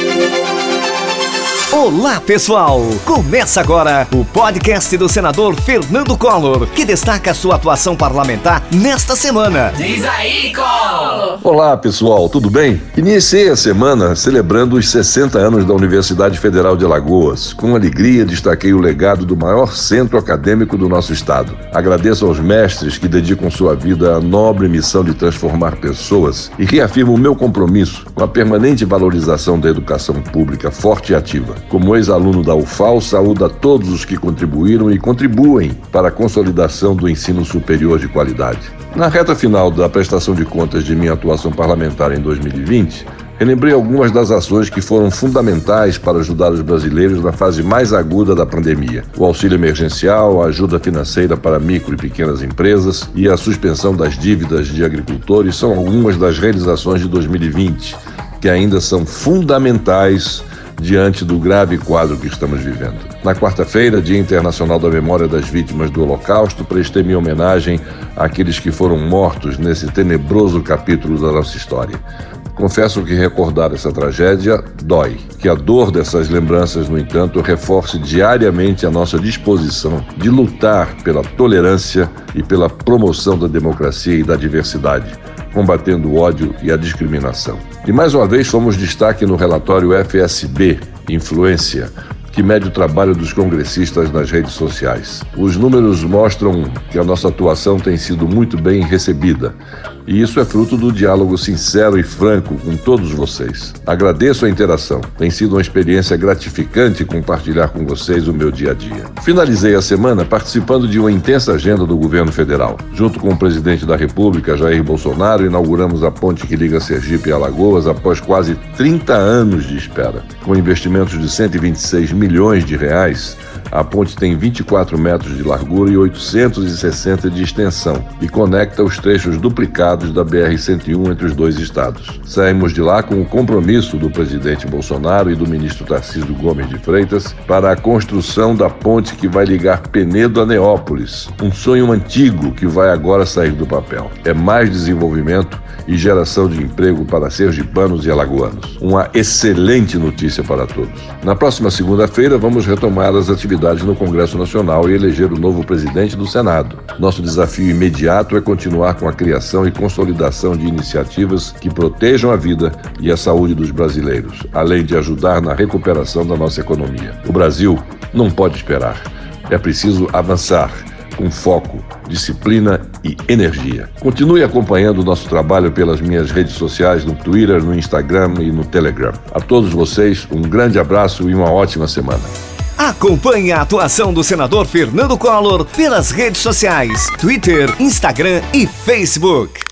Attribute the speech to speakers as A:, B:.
A: Thank you. Olá, pessoal! Começa agora o podcast do senador Fernando Collor, que destaca sua atuação parlamentar nesta semana.
B: Diz aí, Collor!
C: Olá, pessoal, tudo bem? Iniciei a semana celebrando os 60 anos da Universidade Federal de Alagoas. Com alegria, destaquei o legado do maior centro acadêmico do nosso estado. Agradeço aos mestres que dedicam sua vida à nobre missão de transformar pessoas e reafirmo o meu compromisso com a permanente valorização da educação pública forte e ativa. Como ex-aluno da UFAL, saúdo a todos os que contribuíram e contribuem para a consolidação do ensino superior de qualidade. Na reta final da prestação de contas de minha atuação parlamentar em 2020, relembrei algumas das ações que foram fundamentais para ajudar os brasileiros na fase mais aguda da pandemia. O auxílio emergencial, a ajuda financeira para micro e pequenas empresas e a suspensão das dívidas de agricultores são algumas das realizações de 2020 que ainda são fundamentais diante do grave quadro que estamos vivendo. Na quarta-feira, Dia Internacional da Memória das Vítimas do Holocausto, prestei minha homenagem àqueles que foram mortos nesse tenebroso capítulo da nossa história. Confesso que recordar essa tragédia dói. Que a dor dessas lembranças, no entanto, reforce diariamente a nossa disposição de lutar pela tolerância e pela promoção da democracia e da diversidade, combatendo o ódio e a discriminação. E mais uma vez fomos destaque no relatório FSB Influência, que mede o trabalho dos congressistas nas redes sociais. Os números mostram que a nossa atuação tem sido muito bem recebida. E isso é fruto do diálogo sincero e franco com todos vocês. Agradeço a interação. Tem sido uma experiência gratificante compartilhar com vocês o meu dia a dia. Finalizei a semana participando de uma intensa agenda do governo federal. Junto com o presidente da República, Jair Bolsonaro, inauguramos a ponte que liga Sergipe e Alagoas após quase 30 anos de espera. Com investimentos de 126 milhões de reais, a ponte tem 24 metros de largura e 860 de extensão e conecta os trechos duplicados da BR-101 entre os dois estados. Saímos de lá com o compromisso do presidente Bolsonaro e do ministro Tarcísio Gomes de Freitas para a construção da ponte que vai ligar Penedo a Neópolis, um sonho antigo que vai agora sair do papel. É mais desenvolvimento e geração de emprego para sergipanos e alagoanos. Uma excelente notícia para todos. Na próxima segunda-feira vamos retomar as atividades atividades no Congresso Nacional e eleger o novo presidente do Senado. Nosso desafio imediato é continuar com a criação e consolidação de iniciativas que protejam a vida e a saúde dos brasileiros, além de ajudar na recuperação da nossa economia. O Brasil não pode esperar. É preciso avançar com foco, disciplina e energia. Continue acompanhando o nosso trabalho pelas minhas redes sociais, no Twitter, no Instagram e no Telegram. A todos vocês, um grande abraço e uma ótima semana.
A: Acompanhe a atuação do senador Fernando Collor pelas redes sociais, Twitter, Instagram e Facebook.